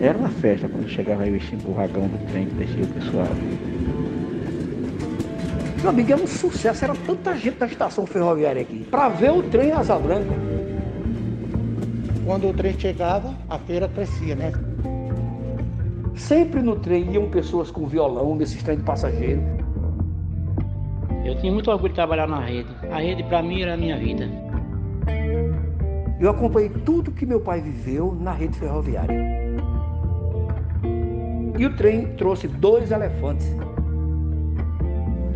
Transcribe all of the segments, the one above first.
Era uma festa quando chegava aí o vagão do trem que descia o pessoal. Meu amigo, era um sucesso, era tanta gente da estação ferroviária aqui, para ver o trem Asa Branca. Quando o trem chegava, a feira crescia, né? Sempre no trem iam pessoas com violão, nesses trem de passageiro. Eu tinha muito orgulho de trabalhar na rede. A rede para mim era a minha vida. Eu acompanhei tudo que meu pai viveu na rede ferroviária. E o trem trouxe dois elefantes.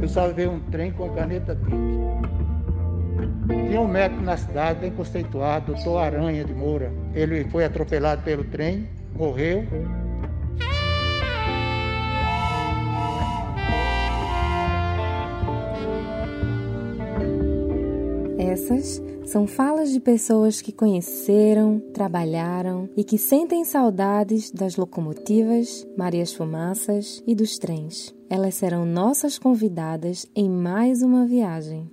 Eu salvei um trem com a caneta Bic. Tinha um médico na cidade, bem conceituado, doutor Aranha de Moura. Ele foi atropelado pelo trem, morreu. Essas são falas de pessoas que conheceram, trabalharam e que sentem saudades das locomotivas, Marias Fumaças e dos trens. Elas serão nossas convidadas em mais uma viagem.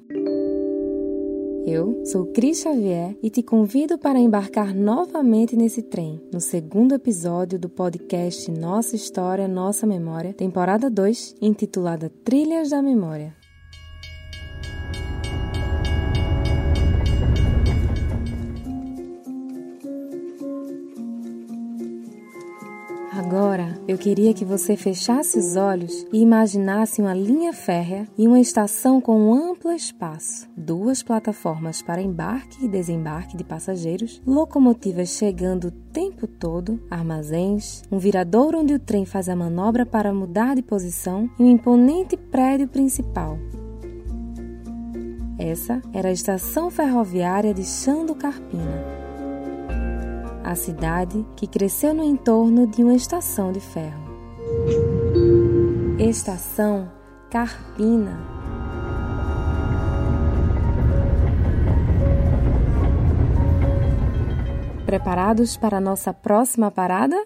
Eu sou Cris Xavier e te convido para embarcar novamente nesse trem, no segundo episódio do podcast Nossa História, Nossa Memória, temporada 2, intitulada Trilhas da Memória. Eu queria que você fechasse os olhos e imaginasse uma linha férrea e uma estação com um amplo espaço, duas plataformas para embarque e desembarque de passageiros, locomotivas chegando o tempo todo, armazéns, um viradouro onde o trem faz a manobra para mudar de posição e um imponente prédio principal. Essa era a estação ferroviária de Xando Carpina a cidade que cresceu no entorno de uma estação de ferro. Estação Carpina. Preparados para a nossa próxima parada?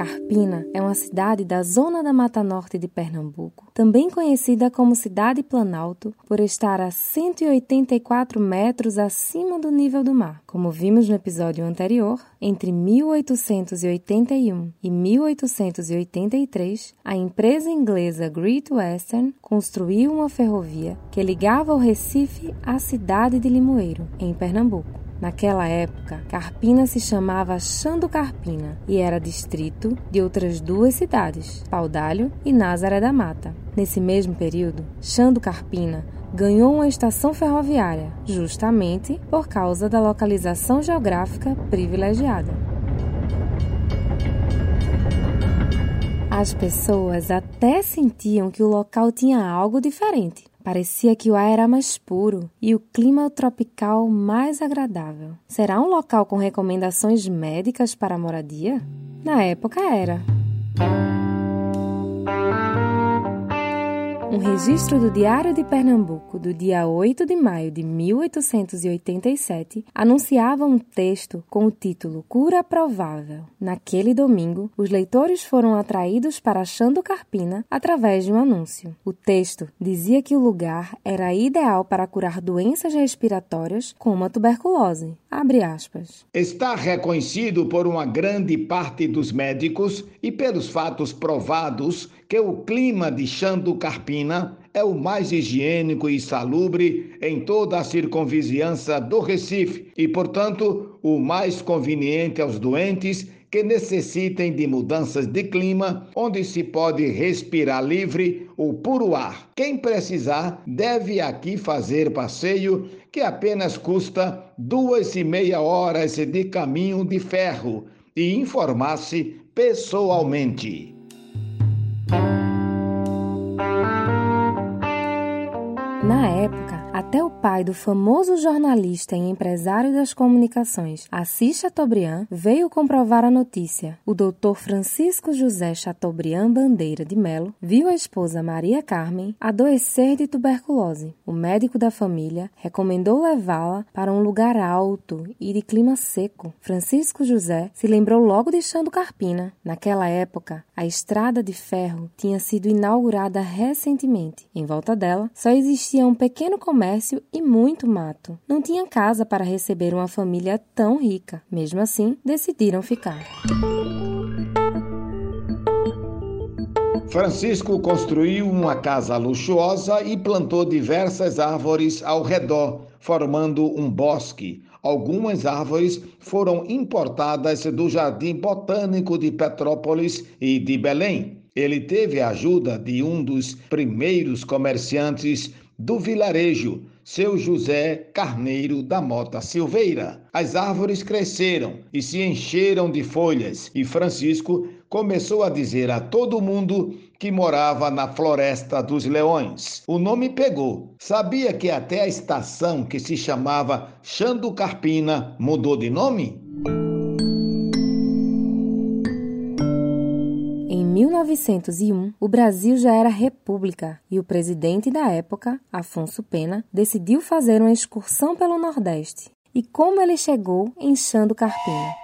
Carpina é uma cidade da zona da Mata Norte de Pernambuco, também conhecida como Cidade Planalto, por estar a 184 metros acima do nível do mar. Como vimos no episódio anterior, entre 1881 e 1883, a empresa inglesa Great Western construiu uma ferrovia que ligava o Recife à cidade de Limoeiro, em Pernambuco. Naquela época, Carpina se chamava Xando Carpina e era distrito de outras duas cidades, Paudalho e Nazaré da Mata. Nesse mesmo período, Xando Carpina ganhou uma estação ferroviária, justamente por causa da localização geográfica privilegiada. As pessoas até sentiam que o local tinha algo diferente. Parecia que o ar era mais puro e o clima tropical mais agradável. Será um local com recomendações médicas para a moradia? Na época era. Um registro do Diário de Pernambuco do dia 8 de maio de 1887 anunciava um texto com o título Cura Provável. Naquele domingo, os leitores foram atraídos para Xando Carpina através de um anúncio. O texto dizia que o lugar era ideal para curar doenças respiratórias como a tuberculose. Abre aspas. Está reconhecido por uma grande parte dos médicos e pelos fatos provados que o clima de Xando Carpina é o mais higiênico e salubre em toda a circunvizinhança do Recife e, portanto, o mais conveniente aos doentes que necessitem de mudanças de clima, onde se pode respirar livre o puro ar. Quem precisar deve aqui fazer passeio que apenas custa duas e meia horas de caminho de ferro e informar-se pessoalmente. Na época, até o pai do famoso jornalista e empresário das comunicações, Assis Chateaubriand, veio comprovar a notícia. O doutor Francisco José Chateaubriand Bandeira de Melo viu a esposa Maria Carmen adoecer de tuberculose. O médico da família recomendou levá-la para um lugar alto e de clima seco. Francisco José se lembrou logo de Xando Carpina. Naquela época, a estrada de ferro tinha sido inaugurada recentemente. Em volta dela, só existia um pequeno comércio e muito mato. Não tinha casa para receber uma família tão rica. Mesmo assim, decidiram ficar. Francisco construiu uma casa luxuosa e plantou diversas árvores ao redor, formando um bosque. Algumas árvores foram importadas do Jardim Botânico de Petrópolis e de Belém. Ele teve a ajuda de um dos primeiros comerciantes do vilarejo, seu José Carneiro da Mota Silveira. As árvores cresceram e se encheram de folhas, e Francisco começou a dizer a todo mundo que morava na Floresta dos Leões. O nome pegou. Sabia que até a estação que se chamava Xando Carpina mudou de nome? 1901, o Brasil já era república e o presidente da época, Afonso Pena, decidiu fazer uma excursão pelo Nordeste. E como ele chegou em Xando Carpina?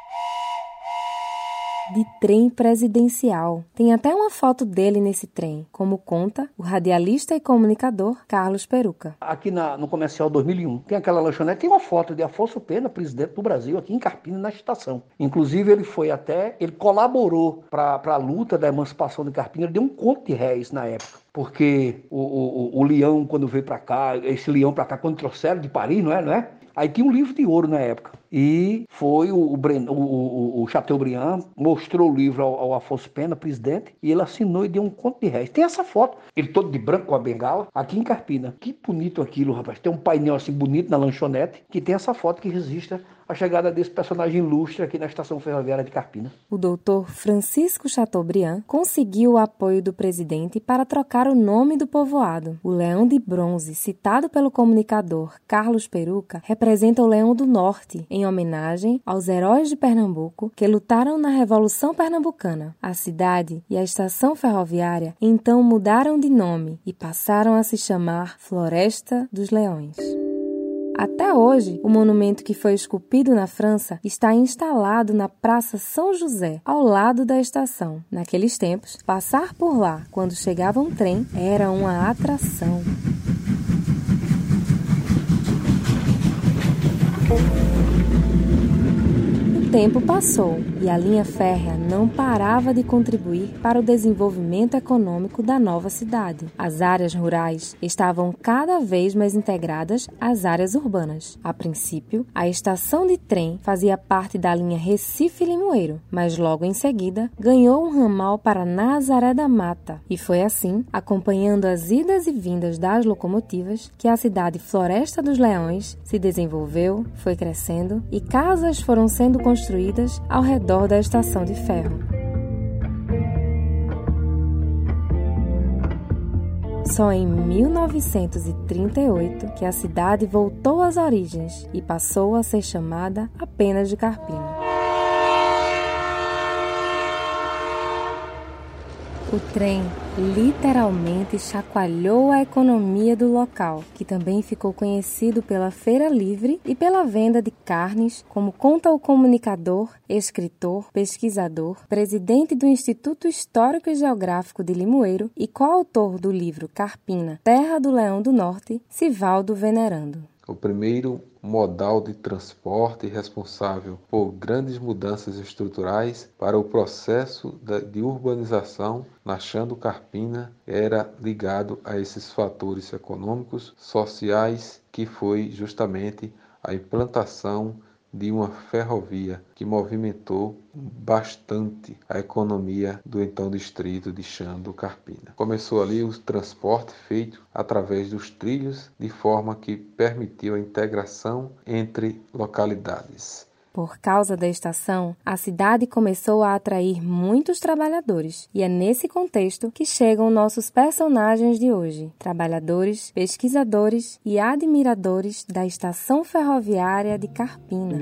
De trem presidencial. Tem até uma foto dele nesse trem, como conta o radialista e comunicador Carlos Peruca. Aqui na, no comercial 2001 tem aquela lanchonete, tem uma foto de Afonso Pena, presidente do Brasil, aqui em Carpina, na estação. Inclusive ele foi até, ele colaborou para a luta da emancipação de Carpina, ele deu um conto de réis na época porque o, o, o, leão, quando veio para cá, esse leão para cá, quando trouxeram de Paris, não é? Não é? Aí tinha um livro de ouro na época. E foi o, o, o, o Chateaubriand, mostrou o livro ao, ao, Afonso Pena, presidente, e ele assinou e deu um conto de réis. Tem essa foto, ele todo de branco com a bengala, aqui em Carpina. Que bonito aquilo, rapaz. Tem um painel assim bonito na lanchonete, que tem essa foto que registra a chegada desse personagem ilustre aqui na estação ferroviária de Carpina. O doutor Francisco Chateaubriand conseguiu o apoio do presidente para trocar o nome do povoado. O leão de bronze, citado pelo comunicador Carlos Peruca, representa o leão do norte, em homenagem aos heróis de Pernambuco que lutaram na Revolução Pernambucana. A cidade e a estação ferroviária então mudaram de nome e passaram a se chamar Floresta dos Leões. Até hoje, o monumento que foi esculpido na França está instalado na Praça São José, ao lado da estação. Naqueles tempos, passar por lá quando chegava um trem era uma atração. Tempo passou e a linha férrea não parava de contribuir para o desenvolvimento econômico da nova cidade. As áreas rurais estavam cada vez mais integradas às áreas urbanas. A princípio, a estação de trem fazia parte da linha Recife-Limoeiro, mas logo em seguida ganhou um ramal para Nazaré da Mata. E foi assim, acompanhando as idas e vindas das locomotivas, que a cidade Floresta dos Leões se desenvolveu, foi crescendo e casas foram sendo construídas construídas ao redor da estação de ferro. Só em 1938 que a cidade voltou às origens e passou a ser chamada apenas de Carpina. O trem literalmente chacoalhou a economia do local, que também ficou conhecido pela feira livre e pela venda de carnes, como conta o comunicador, escritor, pesquisador, presidente do Instituto Histórico e Geográfico de Limoeiro e coautor do livro Carpina, Terra do Leão do Norte, Sivaldo Venerando. O primeiro modal de transporte responsável por grandes mudanças estruturais para o processo de urbanização na Xando Carpina era ligado a esses fatores econômicos, sociais, que foi justamente a implantação de uma ferrovia que movimentou bastante a economia do então distrito de Xando Carpina. Começou ali o transporte feito através dos trilhos, de forma que permitiu a integração entre localidades. Por causa da estação, a cidade começou a atrair muitos trabalhadores, e é nesse contexto que chegam nossos personagens de hoje: trabalhadores, pesquisadores e admiradores da estação ferroviária de Carpina.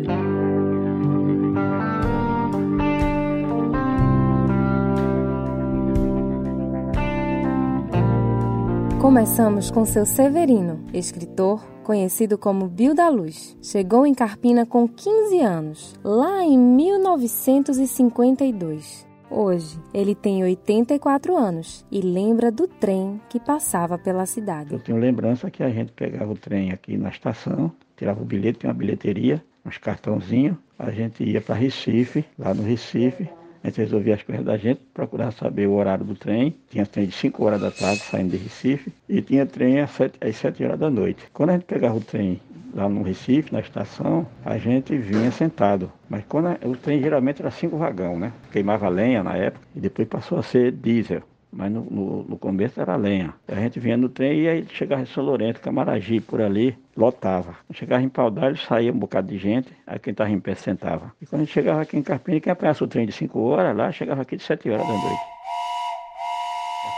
Começamos com seu Severino, escritor, conhecido como Bill da Luz. Chegou em Carpina com 15 anos, lá em 1952. Hoje, ele tem 84 anos e lembra do trem que passava pela cidade. Eu tenho lembrança que a gente pegava o trem aqui na estação, tirava o bilhete, tinha uma bilheteria, uns cartãozinhos, a gente ia para Recife, lá no Recife, a gente resolvia as coisas da gente, procurar saber o horário do trem. Tinha trem de 5 horas da tarde saindo de Recife e tinha trem às 7, às 7 horas da noite. Quando a gente pegava o trem lá no Recife, na estação, a gente vinha sentado. Mas quando a, o trem geralmente era cinco vagão, né? Queimava lenha na época e depois passou a ser diesel. Mas no, no, no começo era lenha. A gente vinha no trem e aí chegava em São Lourenço, Camaragibe, por ali, lotava. Chegava em Paudalho, saía um bocado de gente, aí quem estava em pé sentava. E quando a gente chegava aqui em Carpina, quem apanhasse o trem de 5 horas lá, chegava aqui de 7 horas da noite.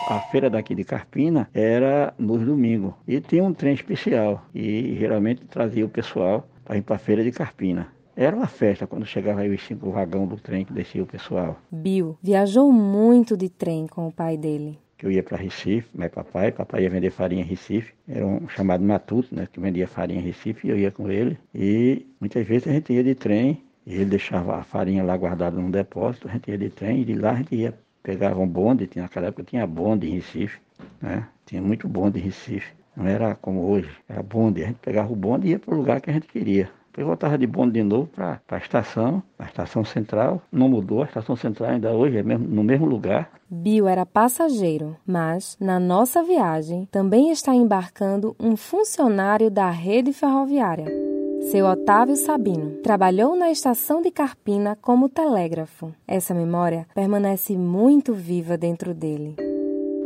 A feira daqui de Carpina era nos domingos e tinha um trem especial e geralmente trazia o pessoal para ir para a feira de Carpina. Era uma festa quando chegava aí os cinco vagões do trem que descia o pessoal. Bill viajou muito de trem com o pai dele. Eu ia para Recife, mas papai, papai ia vender farinha em Recife. Era um chamado Matuto, né, que vendia farinha em Recife, e eu ia com ele. E muitas vezes a gente ia de trem, e ele deixava a farinha lá guardada num depósito, a gente ia de trem, e de lá a gente ia, pegava um bonde, naquela época tinha bonde em Recife, né? Tinha muito bonde em Recife. Não era como hoje, era bonde. A gente pegava o bonde e ia para o lugar que a gente queria. Depois voltava de bonde de novo para a estação, a estação central. Não mudou, a estação central ainda hoje é mesmo, no mesmo lugar. Bill era passageiro, mas na nossa viagem também está embarcando um funcionário da rede ferroviária. Seu Otávio Sabino trabalhou na estação de Carpina como telégrafo. Essa memória permanece muito viva dentro dele.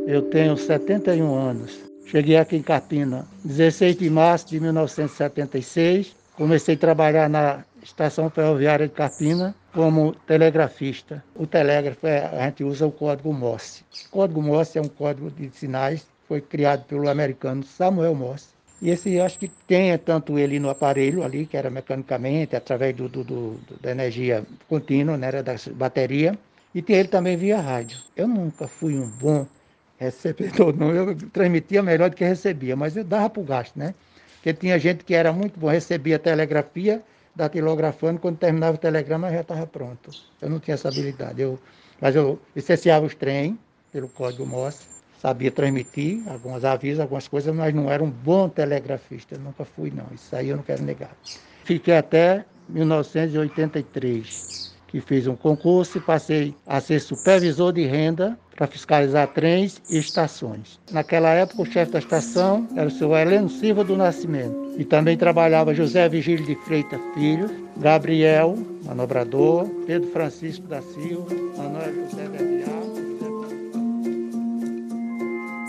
Eu tenho 71 anos. Cheguei aqui em Carpina 16 de março de 1976 Comecei a trabalhar na estação ferroviária de Carpina como telegrafista. O telégrafo, é, a gente usa o código Morse. O código Morse é um código de sinais, foi criado pelo americano Samuel Morse. E esse, acho que tem tanto ele no aparelho ali, que era mecanicamente, através do, do, do da energia contínua, né, era da bateria, e tem ele também via rádio. Eu nunca fui um bom recebedor, não. Eu transmitia melhor do que recebia, mas eu dava para o gasto, né? Porque tinha gente que era muito bom, recebia telegrafia, datilografando, quando terminava o telegrama já estava pronto. Eu não tinha essa habilidade. Eu, mas eu licenciava os trem pelo código Morse, sabia transmitir alguns avisos, algumas coisas, mas não era um bom telegrafista. Nunca fui, não. Isso aí eu não quero negar. Fiquei até 1983 que fiz um concurso e passei a ser supervisor de renda para fiscalizar trens e estações. Naquela época, o chefe da estação era o senhor Heleno Silva do Nascimento. E também trabalhava José Vigílio de Freitas Filho, Gabriel, manobrador, Pedro Francisco da Silva, Manuel José Aguiar.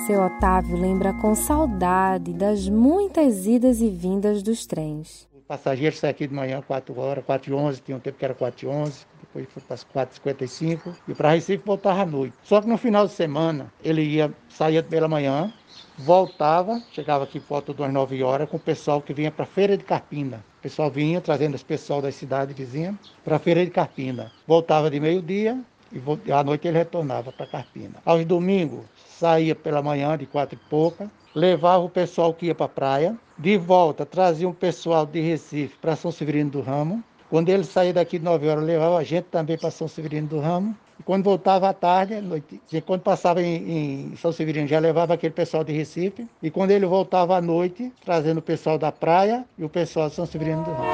Seu Otávio lembra com saudade das muitas idas e vindas dos trens. O passageiro saía aqui de manhã 4 horas, 4 e 11, tinha um tempo que era 4 e 11 depois foi para as 4h55 e para Recife voltava à noite. Só que no final de semana ele ia, saía pela manhã, voltava, chegava aqui por volta das 9 horas com o pessoal que vinha para a Feira de Carpina. O pessoal vinha trazendo esse pessoal da cidade vizinha para a Feira de Carpina. Voltava de meio-dia e à noite ele retornava para Carpina. Aos domingos saía pela manhã de quatro e pouca, levava o pessoal que ia para a praia, de volta trazia um pessoal de Recife para São Severino do Ramo, quando ele saía daqui de 9 horas, levava a gente também para São Severino do Ramo. E quando voltava à tarde, noite, quando passava em, em, São Severino, já levava aquele pessoal de Recife. E quando ele voltava à noite, trazendo o pessoal da praia e o pessoal de São Severino do Ramo.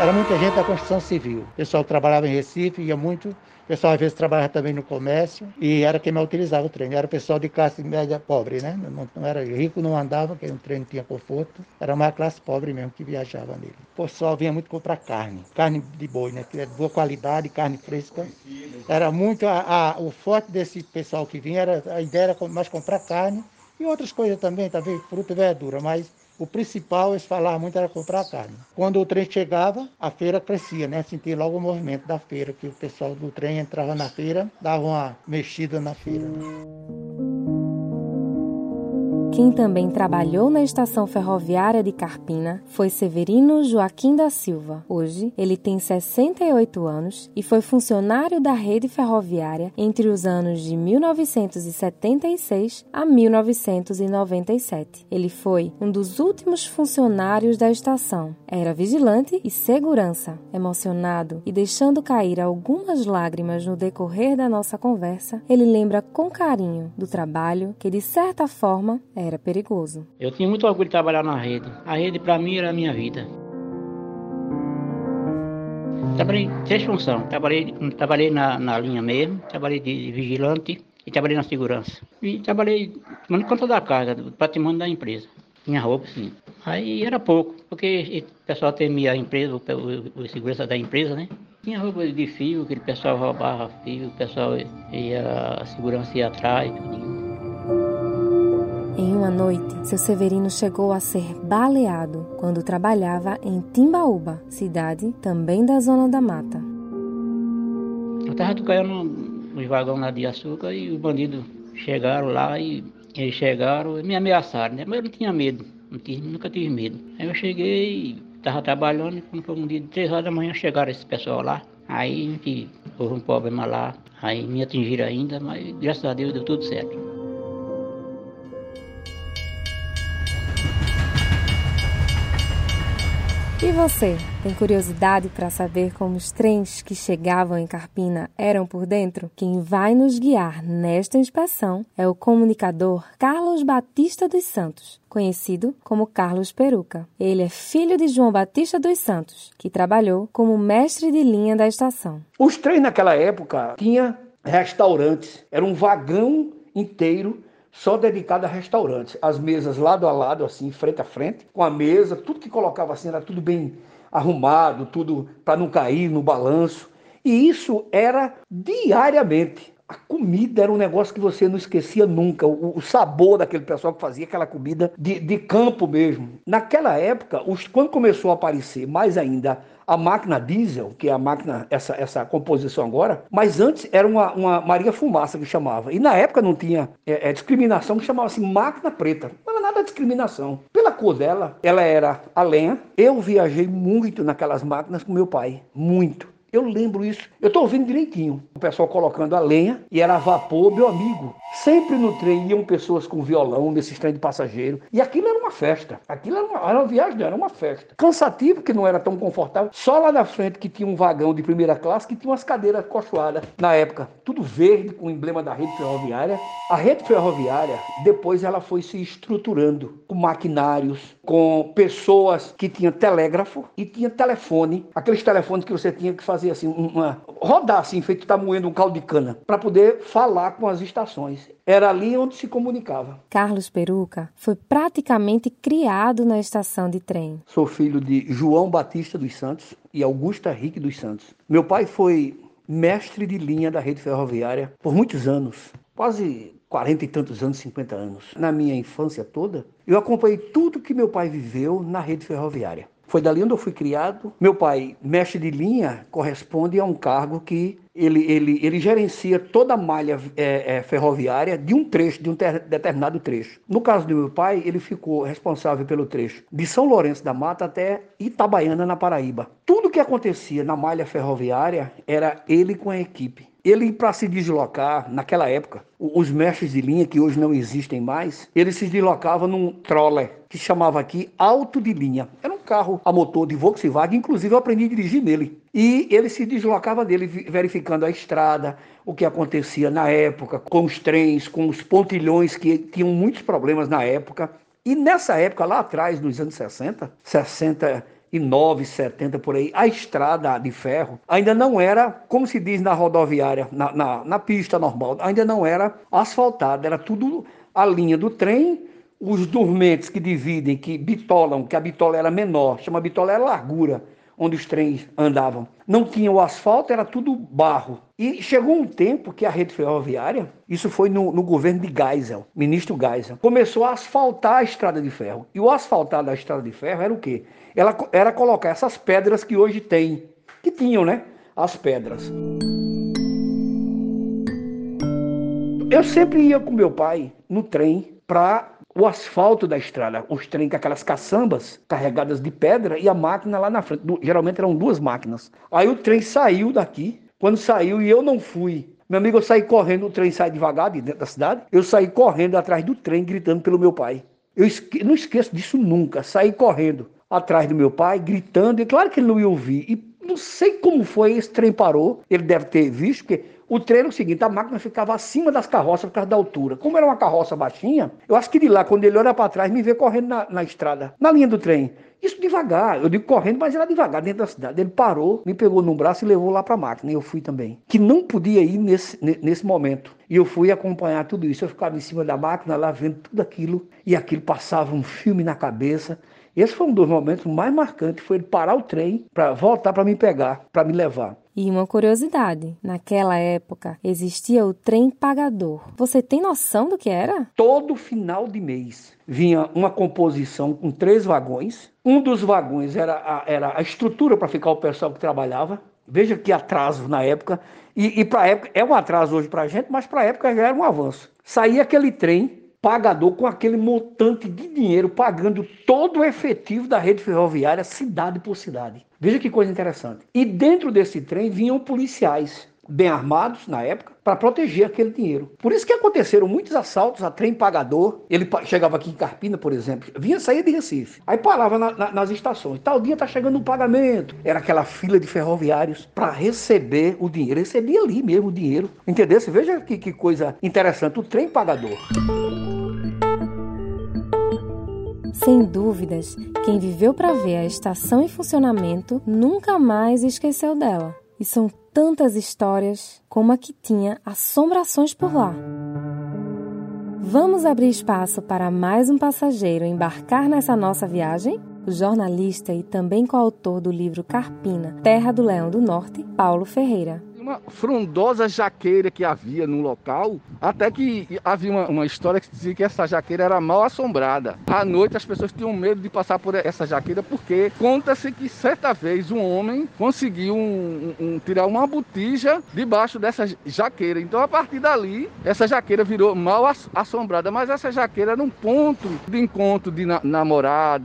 Era muita gente da construção civil. O pessoal que trabalhava em Recife ia muito pessoal às vezes trabalhava também no comércio e era quem mais utilizava o trem. Era o pessoal de classe média pobre, né? Não, não era rico, não andava, porque o trem não tinha conforto. Era uma classe pobre mesmo que viajava nele. O pessoal vinha muito comprar carne, carne de boi, né? Que é de boa qualidade, carne fresca. Era muito a, a, o forte desse pessoal que vinha era a ideia era mais comprar carne e outras coisas também, talvez fruta e verdura, mas o principal, eles falavam muito, era comprar carne. Quando o trem chegava, a feira crescia, né? Sentia logo o movimento da feira, que o pessoal do trem entrava na feira, dava uma mexida na feira. Quem também trabalhou na estação ferroviária de Carpina foi Severino Joaquim da Silva. Hoje, ele tem 68 anos e foi funcionário da rede ferroviária entre os anos de 1976 a 1997. Ele foi um dos últimos funcionários da estação. Era vigilante e segurança. Emocionado e deixando cair algumas lágrimas no decorrer da nossa conversa, ele lembra com carinho do trabalho que, de certa forma, era perigoso. Eu tinha muito orgulho de trabalhar na rede. A rede, para mim, era a minha vida. Trabalhei três funções. Trabalhei, trabalhei na, na linha mesmo, trabalhei de vigilante e trabalhei na segurança. E trabalhei tomando conta da casa, do patrimônio da empresa. Tinha roupa, sim. Aí era pouco, porque o pessoal temia a empresa, o, o, o segurança da empresa, né? Tinha roupa de fio, aquele pessoal roubava fio, o pessoal ia, a segurança ia atrás, tudo. Em uma noite, seu Severino chegou a ser baleado quando trabalhava em Timbaúba, cidade também da zona da mata. Eu estava tocando nos vagões lá de açúcar e os bandidos chegaram lá e eles chegaram e me ameaçaram, né? Mas eu não tinha medo, não nunca tive medo. Aí eu cheguei, estava trabalhando e quando foi um dia de três horas da manhã chegaram esse pessoal lá. Aí gente houve um problema lá, aí me atingiram ainda, mas graças a Deus deu tudo certo. E você, tem curiosidade para saber como os trens que chegavam em Carpina eram por dentro? Quem vai nos guiar nesta inspeção é o comunicador Carlos Batista dos Santos, conhecido como Carlos Peruca. Ele é filho de João Batista dos Santos, que trabalhou como mestre de linha da estação. Os trens naquela época tinha restaurantes, era um vagão inteiro só dedicado a restaurantes. As mesas lado a lado, assim, frente a frente, com a mesa, tudo que colocava assim era tudo bem arrumado, tudo para não cair no balanço. E isso era diariamente. A comida era um negócio que você não esquecia nunca. O, o sabor daquele pessoal que fazia aquela comida de, de campo mesmo. Naquela época, os, quando começou a aparecer mais ainda a máquina diesel, que é a máquina, essa, essa composição agora, mas antes era uma, uma Maria Fumaça que chamava. E na época não tinha é, é, discriminação, que chamava assim máquina preta. Não era nada discriminação. Pela cor dela, ela era a lenha. Eu viajei muito naquelas máquinas com meu pai, muito. Eu lembro isso. Eu estou ouvindo direitinho. O pessoal colocando a lenha e era vapor, meu amigo. Sempre no trem iam pessoas com violão nesses trem de passageiro. E aquilo era uma festa. Aquilo era uma, era uma viagem, era uma festa. Cansativo, que não era tão confortável. Só lá na frente que tinha um vagão de primeira classe que tinha umas cadeiras cochoadas. Na época, tudo verde, com o emblema da rede ferroviária. A rede ferroviária, depois ela foi se estruturando com maquinários, com pessoas que tinham telégrafo e tinha telefone. Aqueles telefones que você tinha que fazer assim, uma, rodar assim, feito tá moendo um caldo de cana, para poder falar com as estações. Era ali onde se comunicava. Carlos Peruca foi praticamente criado na estação de trem. Sou filho de João Batista dos Santos e Augusta Henrique dos Santos. Meu pai foi mestre de linha da rede ferroviária por muitos anos, quase 40 e tantos anos, 50 anos. Na minha infância toda, eu acompanhei tudo que meu pai viveu na rede ferroviária. Foi dali onde eu fui criado. Meu pai, mestre de linha, corresponde a um cargo que ele, ele, ele gerencia toda a malha é, é, ferroviária de um trecho, de um ter, determinado trecho. No caso do meu pai, ele ficou responsável pelo trecho de São Lourenço da Mata até Itabaiana, na Paraíba. Tudo que acontecia na malha ferroviária era ele com a equipe. Ele, para se deslocar, naquela época, os mestres de linha, que hoje não existem mais, ele se deslocava num troller, que chamava aqui alto de linha. Era um carro a motor de Volkswagen, inclusive eu aprendi a dirigir nele. E ele se deslocava dele, verificando a estrada, o que acontecia na época, com os trens, com os pontilhões, que tinham muitos problemas na época. E nessa época, lá atrás, nos anos 60, 60 e 9, 70 por aí, a estrada de ferro ainda não era, como se diz na rodoviária, na, na, na pista normal, ainda não era asfaltada, era tudo a linha do trem, os dormentes que dividem, que bitolam, que a bitola era menor, chama bitola era largura, onde os trens andavam. Não tinha o asfalto, era tudo barro. E chegou um tempo que a rede ferroviária, isso foi no, no governo de Geisel, ministro Geisel, começou a asfaltar a estrada de ferro. E o asfaltar da estrada de ferro era o quê? Ela era colocar essas pedras que hoje tem, que tinham, né? As pedras. Eu sempre ia com meu pai no trem para o asfalto da estrada, os trens com aquelas caçambas carregadas de pedra e a máquina lá na frente. Geralmente eram duas máquinas. Aí o trem saiu daqui. Quando saiu e eu não fui meu amigo, eu saí correndo, o trem sai devagar de dentro da cidade. Eu saí correndo atrás do trem, gritando pelo meu pai. Eu esque... não esqueço disso nunca. Saí correndo atrás do meu pai, gritando. E claro que ele não ia ouvir. E não sei como foi, esse trem parou. Ele deve ter visto, porque o trem era o seguinte: a máquina ficava acima das carroças por causa da altura. Como era uma carroça baixinha, eu acho que de lá, quando ele olha para trás, me vê correndo na, na estrada, na linha do trem. Isso devagar, eu digo correndo, mas era devagar dentro da cidade. Ele parou, me pegou no braço e levou lá para a máquina. E eu fui também. Que não podia ir nesse, nesse momento. E eu fui acompanhar tudo isso. Eu ficava em cima da máquina lá vendo tudo aquilo. E aquilo passava um filme na cabeça. Esse foi um dos momentos mais marcantes. Foi ele parar o trem para voltar para me pegar, para me levar. E uma curiosidade: naquela época existia o trem pagador. Você tem noção do que era? Todo final de mês vinha uma composição com três vagões. Um dos vagões era a, era a estrutura para ficar o pessoal que trabalhava. Veja que atraso na época. E, e para a época, é um atraso hoje para a gente, mas para a época já era um avanço. Saía aquele trem pagador com aquele montante de dinheiro pagando todo o efetivo da rede ferroviária cidade por cidade. Veja que coisa interessante. E dentro desse trem vinham policiais bem armados na época para proteger aquele dinheiro. Por isso que aconteceram muitos assaltos a trem pagador. Ele chegava aqui em Carpina, por exemplo, vinha sair de Recife, aí parava na, na, nas estações. Tal dia está chegando o pagamento. Era aquela fila de ferroviários para receber o dinheiro. Recebia ali mesmo o dinheiro. Entendeu? Você veja que, que coisa interessante. O trem pagador. Sem dúvidas, quem viveu para ver a estação em funcionamento nunca mais esqueceu dela. E são tantas histórias como a que tinha assombrações por lá. Vamos abrir espaço para mais um passageiro embarcar nessa nossa viagem? O jornalista e também coautor do livro Carpina, Terra do Leão do Norte, Paulo Ferreira uma frondosa jaqueira que havia no local, até que havia uma, uma, história que dizia que essa jaqueira era mal assombrada. À noite as pessoas tinham medo de passar por essa jaqueira porque conta-se que certa vez um homem conseguiu um, um, tirar uma botija debaixo dessa jaqueira. Então a partir dali essa jaqueira virou mal assombrada, mas essa jaqueira era um ponto de encontro de na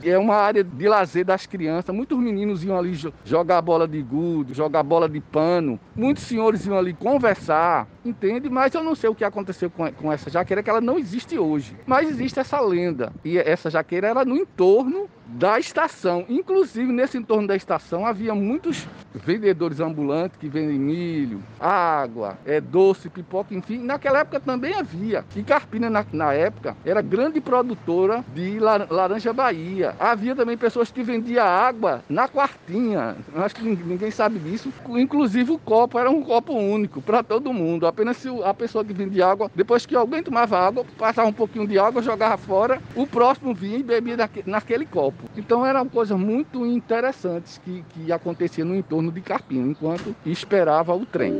é uma área de lazer das crianças. Muitos meninos iam ali jogar bola de gude, jogar bola de pano. Muitos senhores iam ali conversar, entende? Mas eu não sei o que aconteceu com, com essa jaqueira, que ela não existe hoje. Mas existe essa lenda. E essa jaqueira era no entorno da estação. Inclusive, nesse entorno da estação havia muitos vendedores ambulantes que vendem milho, água, é, doce, pipoca, enfim. Naquela época também havia. E Carpina, na, na época, era grande produtora de laranja Bahia. Havia também pessoas que vendiam água na quartinha. Acho que ninguém sabe disso. Inclusive, o copo era um copo único para todo mundo. Apenas se a pessoa que vendia água, depois que alguém tomava água, passava um pouquinho de água, jogava fora, o próximo vinha e bebia naquele copo. Então eram coisas muito interessantes que, que aconteciam no entorno de Carpina, enquanto esperava o trem.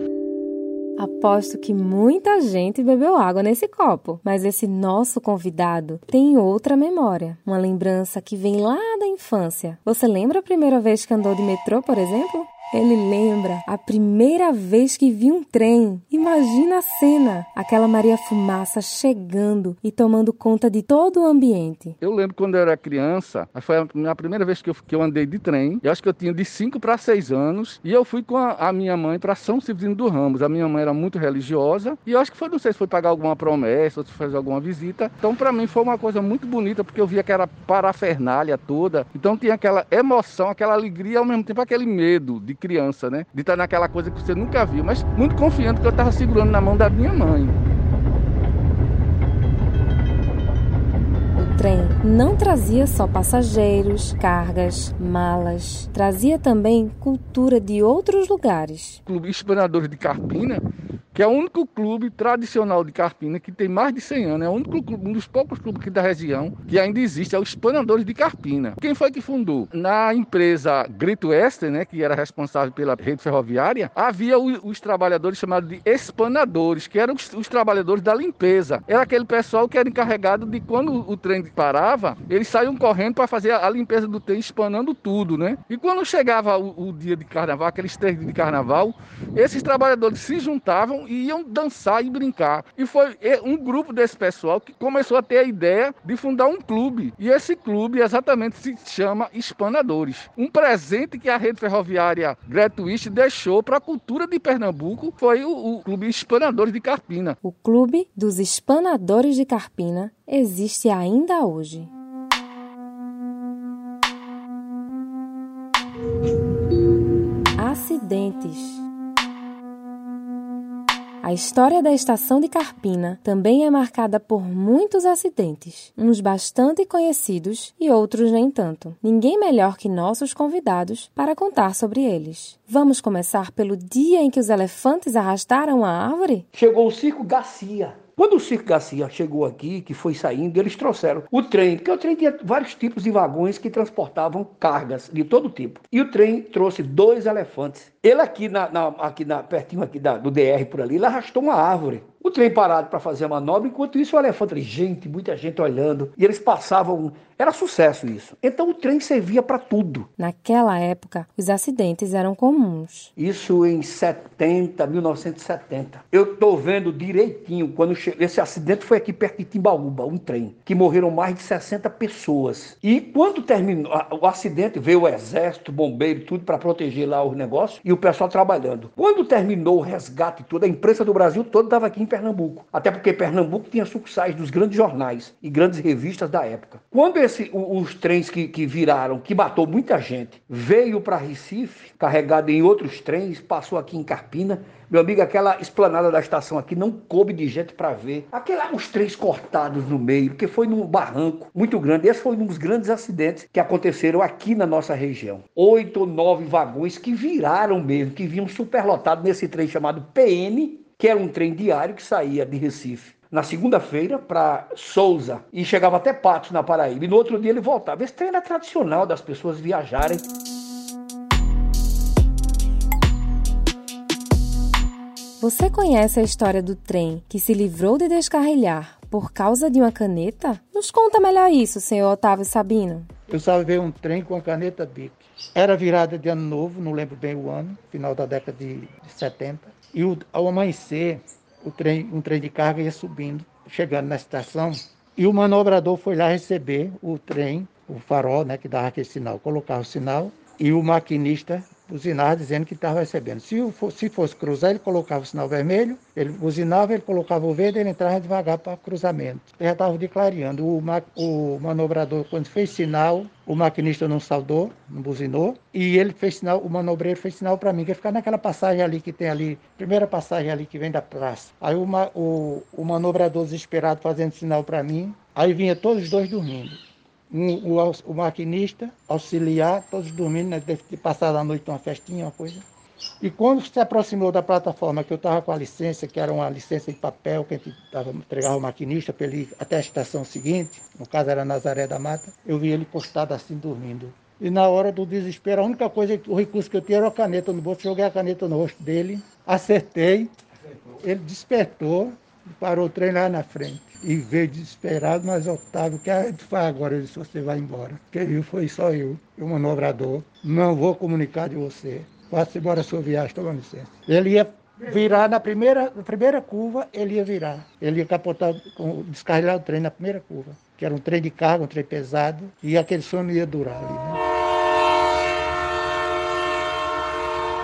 Aposto que muita gente bebeu água nesse copo, mas esse nosso convidado tem outra memória, uma lembrança que vem lá da infância. Você lembra a primeira vez que andou de metrô, por exemplo? Ele lembra a primeira vez que viu um trem. Imagina a cena, aquela Maria Fumaça chegando e tomando conta de todo o ambiente. Eu lembro quando eu era criança, foi a primeira vez que eu, que eu andei de trem. Eu acho que eu tinha de 5 para 6 anos e eu fui com a, a minha mãe para São Severino do Ramos. A minha mãe era muito religiosa e eu acho que foi, não sei se foi pagar alguma promessa ou se fazer alguma visita. Então, para mim, foi uma coisa muito bonita porque eu via que era parafernália toda. Então, tinha aquela emoção, aquela alegria, ao mesmo tempo aquele medo de criança, né? De estar naquela coisa que você nunca viu, mas muito confiante que eu estava segurando na mão da minha mãe. O trem não trazia só passageiros, cargas, malas, trazia também cultura de outros lugares. Clube Exploradores de Carpina que é o único clube tradicional de Carpina que tem mais de 100 anos, é o único clube, um dos poucos clubes aqui da região que ainda existe, é o Espanadores de Carpina. Quem foi que fundou? Na empresa Grito Western, né, que era responsável pela rede ferroviária, havia os trabalhadores chamados de espanadores, que eram os, os, trabalhadores da limpeza. Era aquele pessoal que era encarregado de quando o trem parava, eles saíam correndo para fazer a, a, limpeza do trem, espanando tudo, né? E quando chegava o, o dia de carnaval, aqueles três de carnaval, esses trabalhadores se juntavam iam, iam dançar e brincar. E foi um grupo desse pessoal que começou a ter a ideia de fundar um clube. E esse clube exatamente se chama Espanadores. Um presente que a rede ferroviária Gratuite deixou para a cultura de Pernambuco foi o, o Clube Espanadores de Carpina. O Clube dos Espanadores de Carpina existe ainda hoje. Acidentes. A história da estação de Carpina também é marcada por muitos acidentes, uns bastante conhecidos e outros nem tanto. Ninguém melhor que nossos convidados para contar sobre eles. Vamos começar pelo dia em que os elefantes arrastaram a árvore? Chegou o circo Garcia, quando o Circo Garcia chegou aqui, que foi saindo, eles trouxeram o trem, porque o trem tinha vários tipos de vagões que transportavam cargas de todo tipo. E o trem trouxe dois elefantes. Ele aqui, na, na aqui na, pertinho aqui da, do DR por ali, ele arrastou uma árvore. O trem parado para fazer a manobra, enquanto isso o elefante gente, muita gente olhando. E eles passavam. Era sucesso isso. Então o trem servia para tudo. Naquela época, os acidentes eram comuns. Isso em 70, 1970. Eu tô vendo direitinho quando che... esse acidente foi aqui perto de Timbaúba, um trem, que morreram mais de 60 pessoas. E quando terminou o acidente, veio o exército, bombeiro, tudo para proteger lá os negócios e o pessoal trabalhando. Quando terminou o resgate e tudo, a imprensa do Brasil todo estava aqui em Pernambuco. Até porque Pernambuco tinha sucursais dos grandes jornais e grandes revistas da época. Quando esse, os trens que, que viraram, que matou muita gente, veio para Recife, carregado em outros trens, passou aqui em Carpina, meu amigo, aquela esplanada da estação aqui não coube de gente para ver. Aquela, os trens cortados no meio, porque foi num barranco muito grande. Esse foi um dos grandes acidentes que aconteceram aqui na nossa região. Oito ou nove vagões que viraram mesmo, que vinham superlotados nesse trem chamado PN, que era um trem diário que saía de Recife na segunda-feira para Souza e chegava até Patos, na Paraíba. E no outro dia ele voltava. Esse trem era tradicional das pessoas viajarem. Você conhece a história do trem que se livrou de descarrilhar por causa de uma caneta? Nos conta melhor isso, senhor Otávio Sabino. Eu salvei um trem com a caneta BIC. Era virada de ano novo, não lembro bem o ano, final da década de, de 70. E o, ao amanhecer, o trem, um trem de carga ia subindo, chegando na estação, e o manobrador foi lá receber o trem, o farol, né, que dava aquele sinal, colocava o sinal, e o maquinista buzinava dizendo que estava recebendo. Se, se fosse cruzar, ele colocava o sinal vermelho, ele buzinava, ele colocava o verde, ele entrava devagar para cruzamento. Ele já estava declarando. O, o manobrador, quando fez sinal, o maquinista não saudou, não buzinou, e ele fez sinal, o manobreiro fez sinal para mim, que ia ficar naquela passagem ali que tem ali, primeira passagem ali que vem da praça. Aí o, o, o manobrador desesperado fazendo sinal para mim, aí vinha todos os dois dormindo um, o, o, maquinista, auxiliar, todos dormindo, né? deve ter passado a noite uma festinha, uma coisa. E quando se aproximou da plataforma, que eu estava com a licença, que era uma licença de papel, que a gente entregava ao maquinista para ele ir até a estação seguinte, no caso era Nazaré da Mata, eu vi ele postado assim, dormindo. E na hora do desespero, a única coisa, o recurso que eu tinha era a caneta no bolso, joguei a caneta no rosto dele, acertei, ele despertou, parou o trem lá na frente e veio desesperado, mas Otávio, o que a gente faz agora? Ele disse, você vai embora. Quem viu foi só eu, o manobrador. Não vou comunicar de você. Faça embora a sua viagem, toma licença. Ele ia virar na primeira, na primeira curva, ele ia virar. Ele ia capotar, descarrilhar o trem na primeira curva, que era um trem de carga, um trem pesado, e aquele sono ia durar ali, né?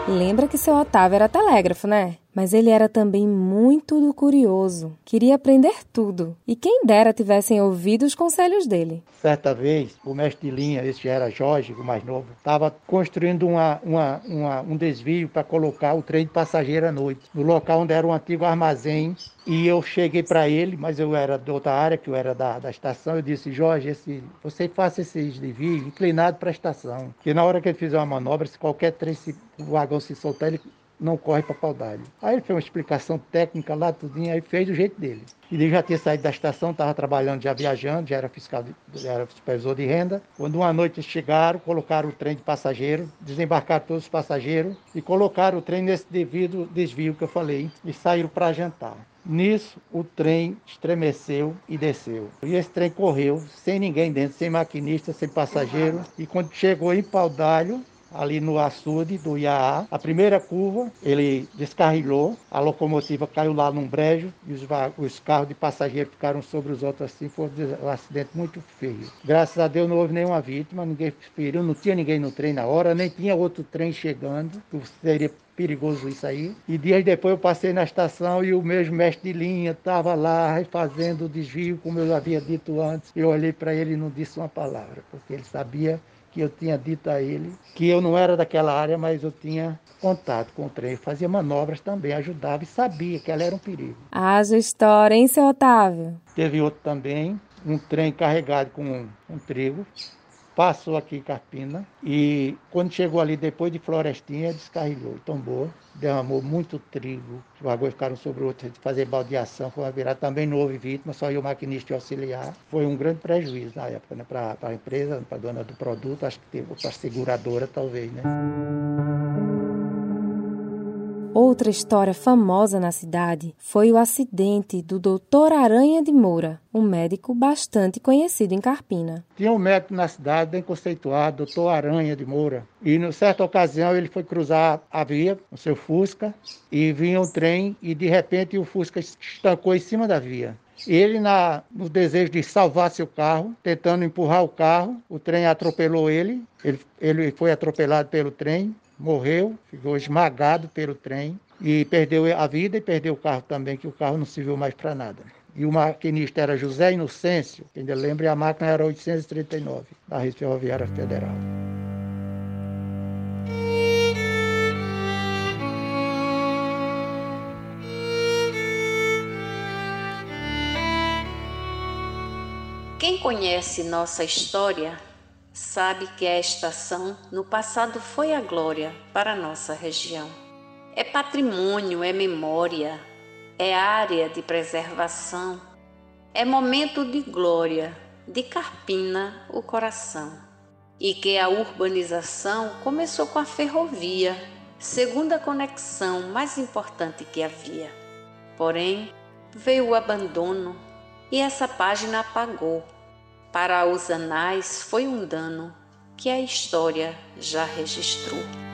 Lembra que seu Otávio era telégrafo, né? Mas ele era também muito do curioso, queria aprender tudo, e quem dera tivessem ouvido os conselhos dele. Certa vez, o mestre de linha, esse era Jorge, o mais novo, estava construindo uma, uma, uma, um desvio para colocar o trem de passageiro à noite, no local onde era um antigo armazém. E eu cheguei para ele, mas eu era de outra área, que eu era da, da estação. Eu disse, Jorge, esse, você faça esse desvio inclinado para a estação. Que na hora que ele fizer uma manobra, se qualquer trem, se o vagão se soltar, ele não corre para Paudalho. Aí ele fez uma explicação técnica lá, tudinho, aí fez do jeito dele. E ele já tinha saído da estação, estava trabalhando, já viajando, já era fiscal, já era supervisor de renda. Quando uma noite chegaram, colocaram o trem de passageiro, desembarcaram todos os passageiros e colocaram o trem nesse devido desvio que eu falei e saíram para jantar. Nisso, o trem estremeceu e desceu. E esse trem correu sem ninguém dentro, sem maquinista, sem passageiro. E quando chegou em Paudalho, ali no açude do Iaá. A primeira curva, ele descarrilou, a locomotiva caiu lá num brejo e os, os carros de passageiros ficaram sobre os outros assim. Foi um acidente muito feio. Graças a Deus não houve nenhuma vítima, ninguém feriu, não tinha ninguém no trem na hora, nem tinha outro trem chegando. Seria perigoso isso aí. E dias depois eu passei na estação e o mesmo mestre de linha estava lá fazendo o desvio, como eu havia dito antes. Eu olhei para ele e não disse uma palavra, porque ele sabia que eu tinha dito a ele que eu não era daquela área, mas eu tinha contato com o trem, fazia manobras também, ajudava e sabia que ela era um perigo. Haja história, hein, seu Otávio? Teve outro também, um trem carregado com um, um trigo, passou aqui em Carpina e quando chegou ali depois de Florestinha, descarrilhou, tombou, derramou muito trigo, os vagões ficaram sobre outros de fazer baldeação, foi uma virada, também não houve vítima, só o maquinista auxiliar. Foi um grande prejuízo na época, né, para a empresa, para a dona do produto, acho que teve para a seguradora talvez, né? Outra história famosa na cidade foi o acidente do Dr. Aranha de Moura, um médico bastante conhecido em Carpina. Tinha um médico na cidade bem conceituado, Dr. Aranha de Moura, e em certa ocasião ele foi cruzar a via com seu Fusca e vinha um trem e de repente o Fusca estancou em cima da via. Ele, na, no desejo de salvar seu carro, tentando empurrar o carro, o trem atropelou ele, ele, ele foi atropelado pelo trem, morreu, ficou esmagado pelo trem e perdeu a vida e perdeu o carro também, que o carro não serviu mais para nada. E o maquinista era José Inocêncio, quem ainda lembra, e a máquina era 839, da Rede Ferroviária Federal. Quem conhece nossa história sabe que a estação no passado foi a glória para a nossa região. É patrimônio, é memória, é área de preservação, é momento de glória, de Carpina o coração. E que a urbanização começou com a ferrovia, segunda conexão mais importante que havia. Porém, veio o abandono e essa página apagou para os anais foi um dano que a história já registrou.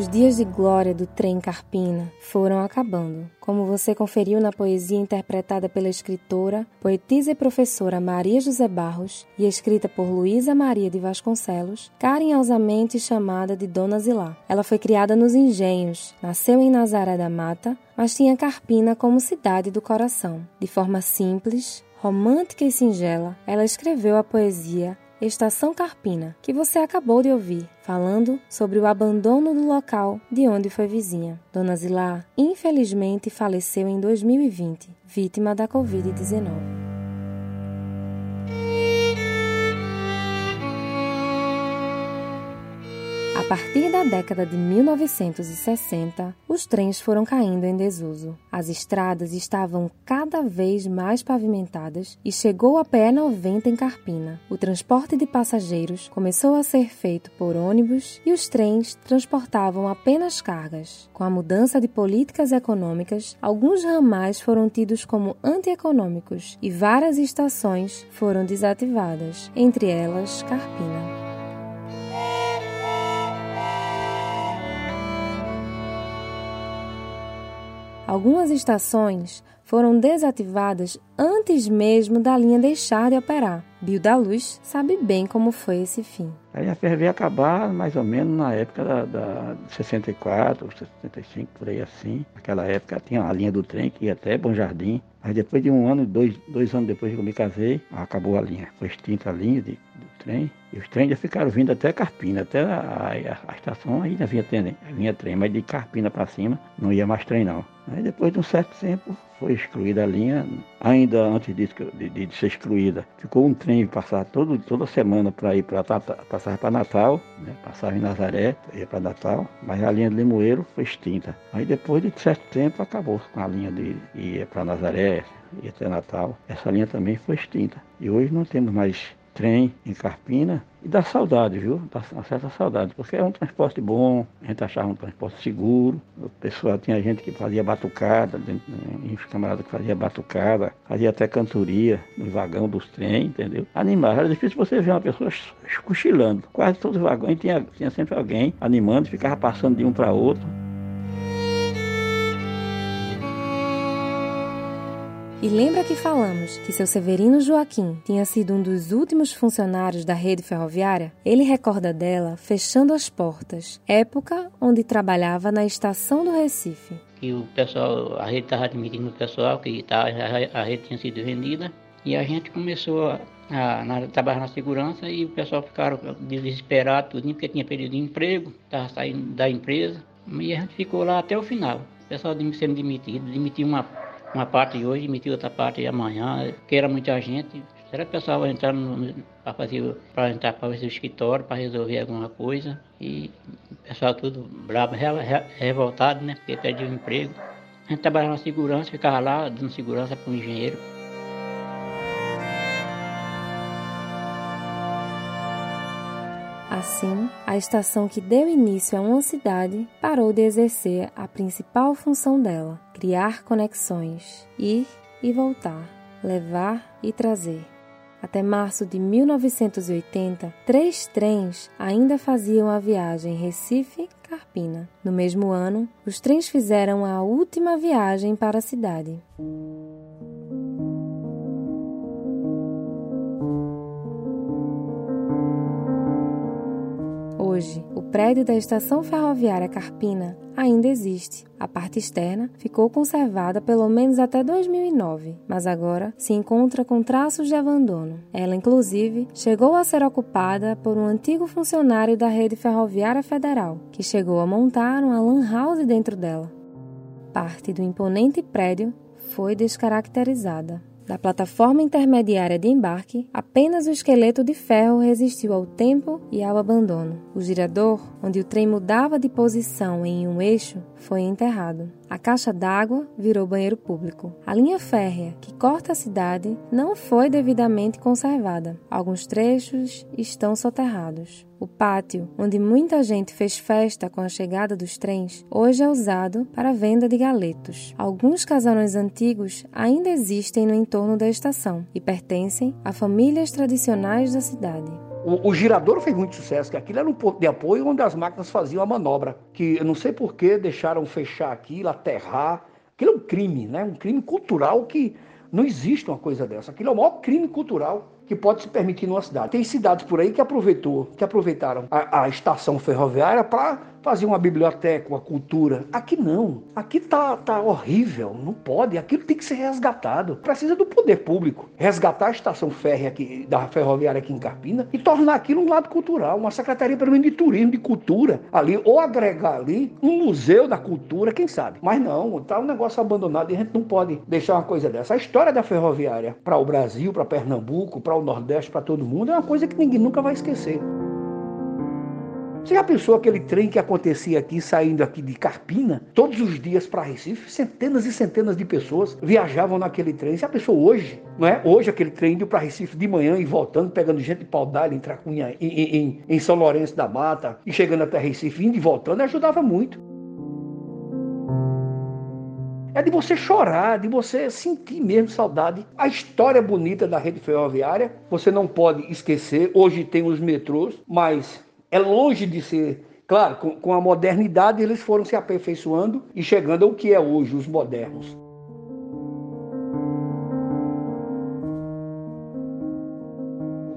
Os dias de glória do trem Carpina foram acabando, como você conferiu na poesia interpretada pela escritora, poetisa e professora Maria José Barros e escrita por Luísa Maria de Vasconcelos, carinhosamente chamada de Dona Zilá. Ela foi criada nos Engenhos, nasceu em Nazaré da Mata, mas tinha Carpina como cidade do coração. De forma simples, romântica e singela, ela escreveu a poesia Estação Carpina, que você acabou de ouvir, falando sobre o abandono do local de onde foi vizinha. Dona Zilá, infelizmente, faleceu em 2020, vítima da Covid-19. Partir da década de 1960, os trens foram caindo em desuso. As estradas estavam cada vez mais pavimentadas e chegou a PE 90 em Carpina. O transporte de passageiros começou a ser feito por ônibus e os trens transportavam apenas cargas. Com a mudança de políticas econômicas, alguns ramais foram tidos como antieconômicos e várias estações foram desativadas, entre elas Carpina. Algumas estações foram desativadas antes mesmo da linha deixar de operar. Bio da Luz sabe bem como foi esse fim. A linha ferrovia acabar mais ou menos na época da, da 64, 65, por aí assim. Naquela época tinha a linha do trem que ia até Bom Jardim. Mas depois de um ano, dois, dois anos depois que eu me casei, acabou a linha. Foi extinta a linha de, do trem. E os trens já ficaram vindo até Carpina, até a, a, a estação ainda vinha, trem, vinha trem, mas de Carpina para cima não ia mais trem não. Aí depois de um certo tempo foi excluída a linha, ainda antes disso de, de, ser excluída, ficou um trem passar todo, toda semana para ir para passar para Natal, né? passava em Nazaré, ia para Natal, mas a linha de Limoeiro foi extinta. Aí depois de certo tempo acabou com a linha de ir para Nazaré, ia até Natal. Essa linha também foi extinta. E hoje não temos mais trem em Carpina e dá saudade, viu? Dá uma certa saudade, porque é um transporte bom, a gente achava um transporte seguro, o pessoal tinha gente que fazia batucada, né, uns camaradas que fazia batucada, fazia até cantoria no vagão dos trens, entendeu? Animava, era difícil você ver uma pessoa cochilando. Quase todos os vagões tinha, tinha sempre alguém animando, ficava passando de um para outro. E lembra que falamos que seu Severino Joaquim tinha sido um dos últimos funcionários da rede ferroviária? Ele recorda dela fechando as portas, época onde trabalhava na estação do Recife. E o pessoal, a rede estava admitindo o pessoal que tá, a, a rede tinha sido vendida e a gente começou a, a, trabalhar na segurança e o pessoal ficaram desesperados, porque tinha perdido emprego, estava saindo da empresa e a gente ficou lá até o final. O pessoal sendo demitido, demitiu uma uma parte hoje, emitir outra parte amanhã, que era muita gente. Era o pessoal entrando para fazer, para entrar para o escritório, para resolver alguma coisa. E o pessoal tudo bravo, re, re, revoltado, né? Porque perdeu o emprego. A gente trabalhava na segurança, ficava lá dando segurança para o engenheiro. Assim, a estação que deu início a uma cidade parou de exercer a principal função dela, criar conexões, ir e voltar, levar e trazer. Até março de 1980, três trens ainda faziam a viagem Recife-Carpina. No mesmo ano, os trens fizeram a última viagem para a cidade. Hoje, o prédio da estação ferroviária Carpina ainda existe. A parte externa ficou conservada pelo menos até 2009, mas agora se encontra com traços de abandono. Ela, inclusive, chegou a ser ocupada por um antigo funcionário da rede ferroviária federal, que chegou a montar uma lan house dentro dela. Parte do imponente prédio foi descaracterizada. Da plataforma intermediária de embarque, apenas o esqueleto de ferro resistiu ao tempo e ao abandono. O girador, onde o trem mudava de posição em um eixo, foi enterrado. A caixa d'água virou banheiro público. A linha férrea, que corta a cidade, não foi devidamente conservada. Alguns trechos estão soterrados. O pátio, onde muita gente fez festa com a chegada dos trens, hoje é usado para venda de galetos. Alguns casarões antigos ainda existem no entorno da estação e pertencem a famílias tradicionais da cidade. O, o, girador fez muito sucesso, que aquilo era um ponto de apoio onde as máquinas faziam a manobra. Que eu não sei por que deixaram fechar aquilo, aterrar. Aquilo é um crime, né? Um crime cultural que não existe uma coisa dessa. Aquilo é o maior crime cultural que pode se permitir numa cidade. Tem cidades por aí que aproveitou, que aproveitaram a, a estação ferroviária para fazer uma biblioteca, uma cultura. Aqui não. Aqui tá, tá horrível. Não pode. Aquilo tem que ser resgatado. Precisa do poder público. Resgatar a estação férrea aqui, da ferroviária aqui em Carpina e tornar aquilo um lado cultural. Uma secretaria, pelo menos, de turismo, de cultura ali. Ou agregar ali um museu da cultura, quem sabe. Mas não, tá um negócio abandonado e a gente não pode deixar uma coisa dessa. A história da ferroviária para o Brasil, para Pernambuco, para o Nordeste, para todo mundo, é uma coisa que ninguém nunca vai esquecer. Você já pensou aquele trem que acontecia aqui, saindo aqui de Carpina, todos os dias para Recife? Centenas e centenas de pessoas viajavam naquele trem. Você já pensou hoje, não é? Hoje aquele trem indo para Recife de manhã e voltando, pegando gente de Paudalho, em Tracunha, em, em, em São Lourenço da Mata, e chegando até Recife, indo e voltando, ajudava muito. É de você chorar, de você sentir mesmo saudade. A história bonita da rede ferroviária, você não pode esquecer. Hoje tem os metrôs, mas é longe de ser. Claro, com, com a modernidade eles foram se aperfeiçoando e chegando ao que é hoje, os modernos.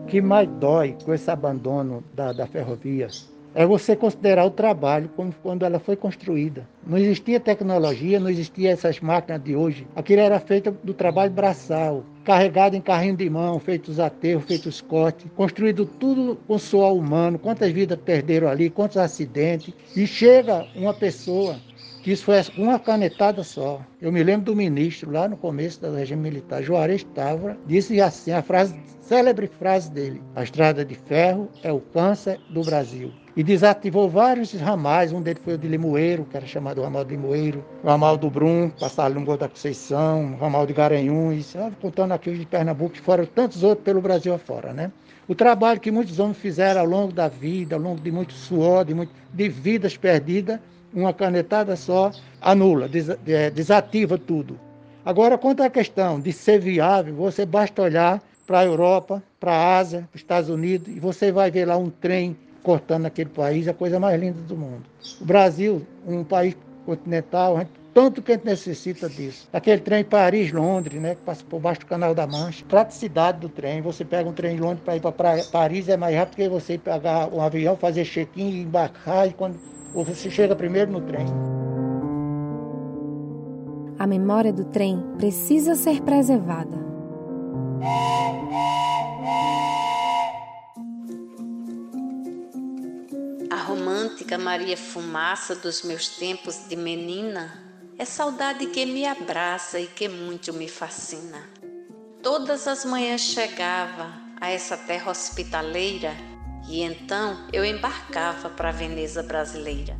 O que mais dói com esse abandono da, da ferrovia é você considerar o trabalho como quando ela foi construída. Não existia tecnologia, não existia essas máquinas de hoje. Aquilo era feito do trabalho braçal, carregado em carrinho de mão, feitos aterros, feitos cortes, construído tudo com suor humano. Quantas vidas perderam ali, quantos acidentes. E chega uma pessoa que isso foi uma canetada só. Eu me lembro do ministro, lá no começo do regime militar, Juarez Távora, disse assim, a frase, célebre frase dele, a estrada de ferro é o câncer do Brasil. E desativou vários ramais. Um deles foi o de Limoeiro, que era chamado ramal de Limoeiro, ramal do Brum, passava no Gol da Conceição, ramal de Garanhuns, contando aqui os de Pernambuco, e foram tantos outros pelo Brasil afora, né? O trabalho que muitos homens fizeram ao longo da vida, ao longo de muito suor, de, muito, de vidas perdidas, uma canetada só anula, des, é, desativa tudo. Agora, quanto à questão de ser viável, você basta olhar para a Europa, para a Ásia, para os Estados Unidos, e você vai ver lá um trem cortando aquele país, a coisa mais linda do mundo. O Brasil, um país continental, tanto que a gente necessita disso. Aquele trem Paris-Londres, né, que passa por baixo do Canal da Mancha. Praticidade do trem. Você pega um trem de Londres para ir para Paris, é mais rápido que você pegar um avião, fazer check-in, embarcar, e quando ou você chega primeiro no trem. A memória do trem precisa ser preservada. Romântica Maria Fumaça dos meus tempos de menina é saudade que me abraça e que muito me fascina. Todas as manhãs chegava a essa terra hospitaleira e então eu embarcava para a Veneza brasileira.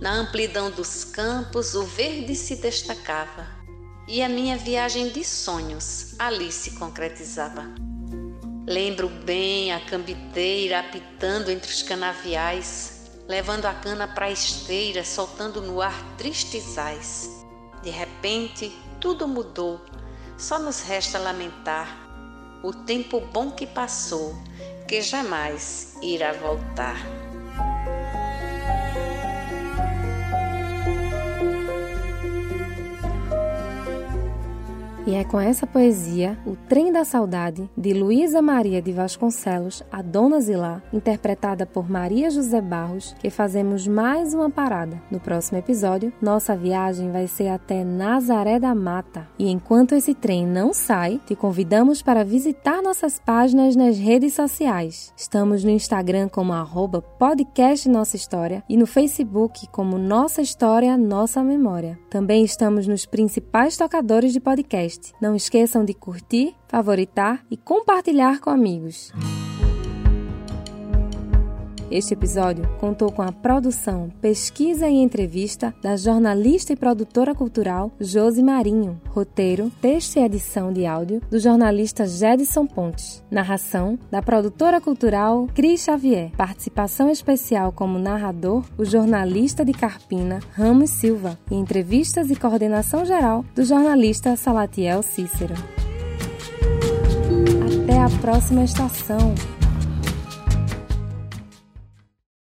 Na amplidão dos campos, o verde se destacava e a minha viagem de sonhos ali se concretizava. Lembro bem a cambiteira apitando entre os canaviais, levando a cana para a esteira, soltando no ar tristes ais. De repente, tudo mudou, só nos resta lamentar o tempo bom que passou, que jamais irá voltar. E é com essa poesia, O Trem da Saudade, de Luísa Maria de Vasconcelos, a Dona Zilá, interpretada por Maria José Barros, que fazemos mais uma parada. No próximo episódio, nossa viagem vai ser até Nazaré da Mata. E enquanto esse trem não sai, te convidamos para visitar nossas páginas nas redes sociais. Estamos no Instagram como arroba podcast Nossa História e no Facebook como Nossa História, Nossa Memória. Também estamos nos principais tocadores de podcast podcast. Não esqueçam de curtir, favoritar e compartilhar com amigos. Este episódio contou com a produção, pesquisa e entrevista da jornalista e produtora cultural Josi Marinho, roteiro, texto e edição de áudio do jornalista Jedson Pontes, narração da produtora cultural Cris Xavier, participação especial como narrador o jornalista de Carpina Ramos Silva e entrevistas e coordenação geral do jornalista Salatiel Cícero. Até a próxima estação.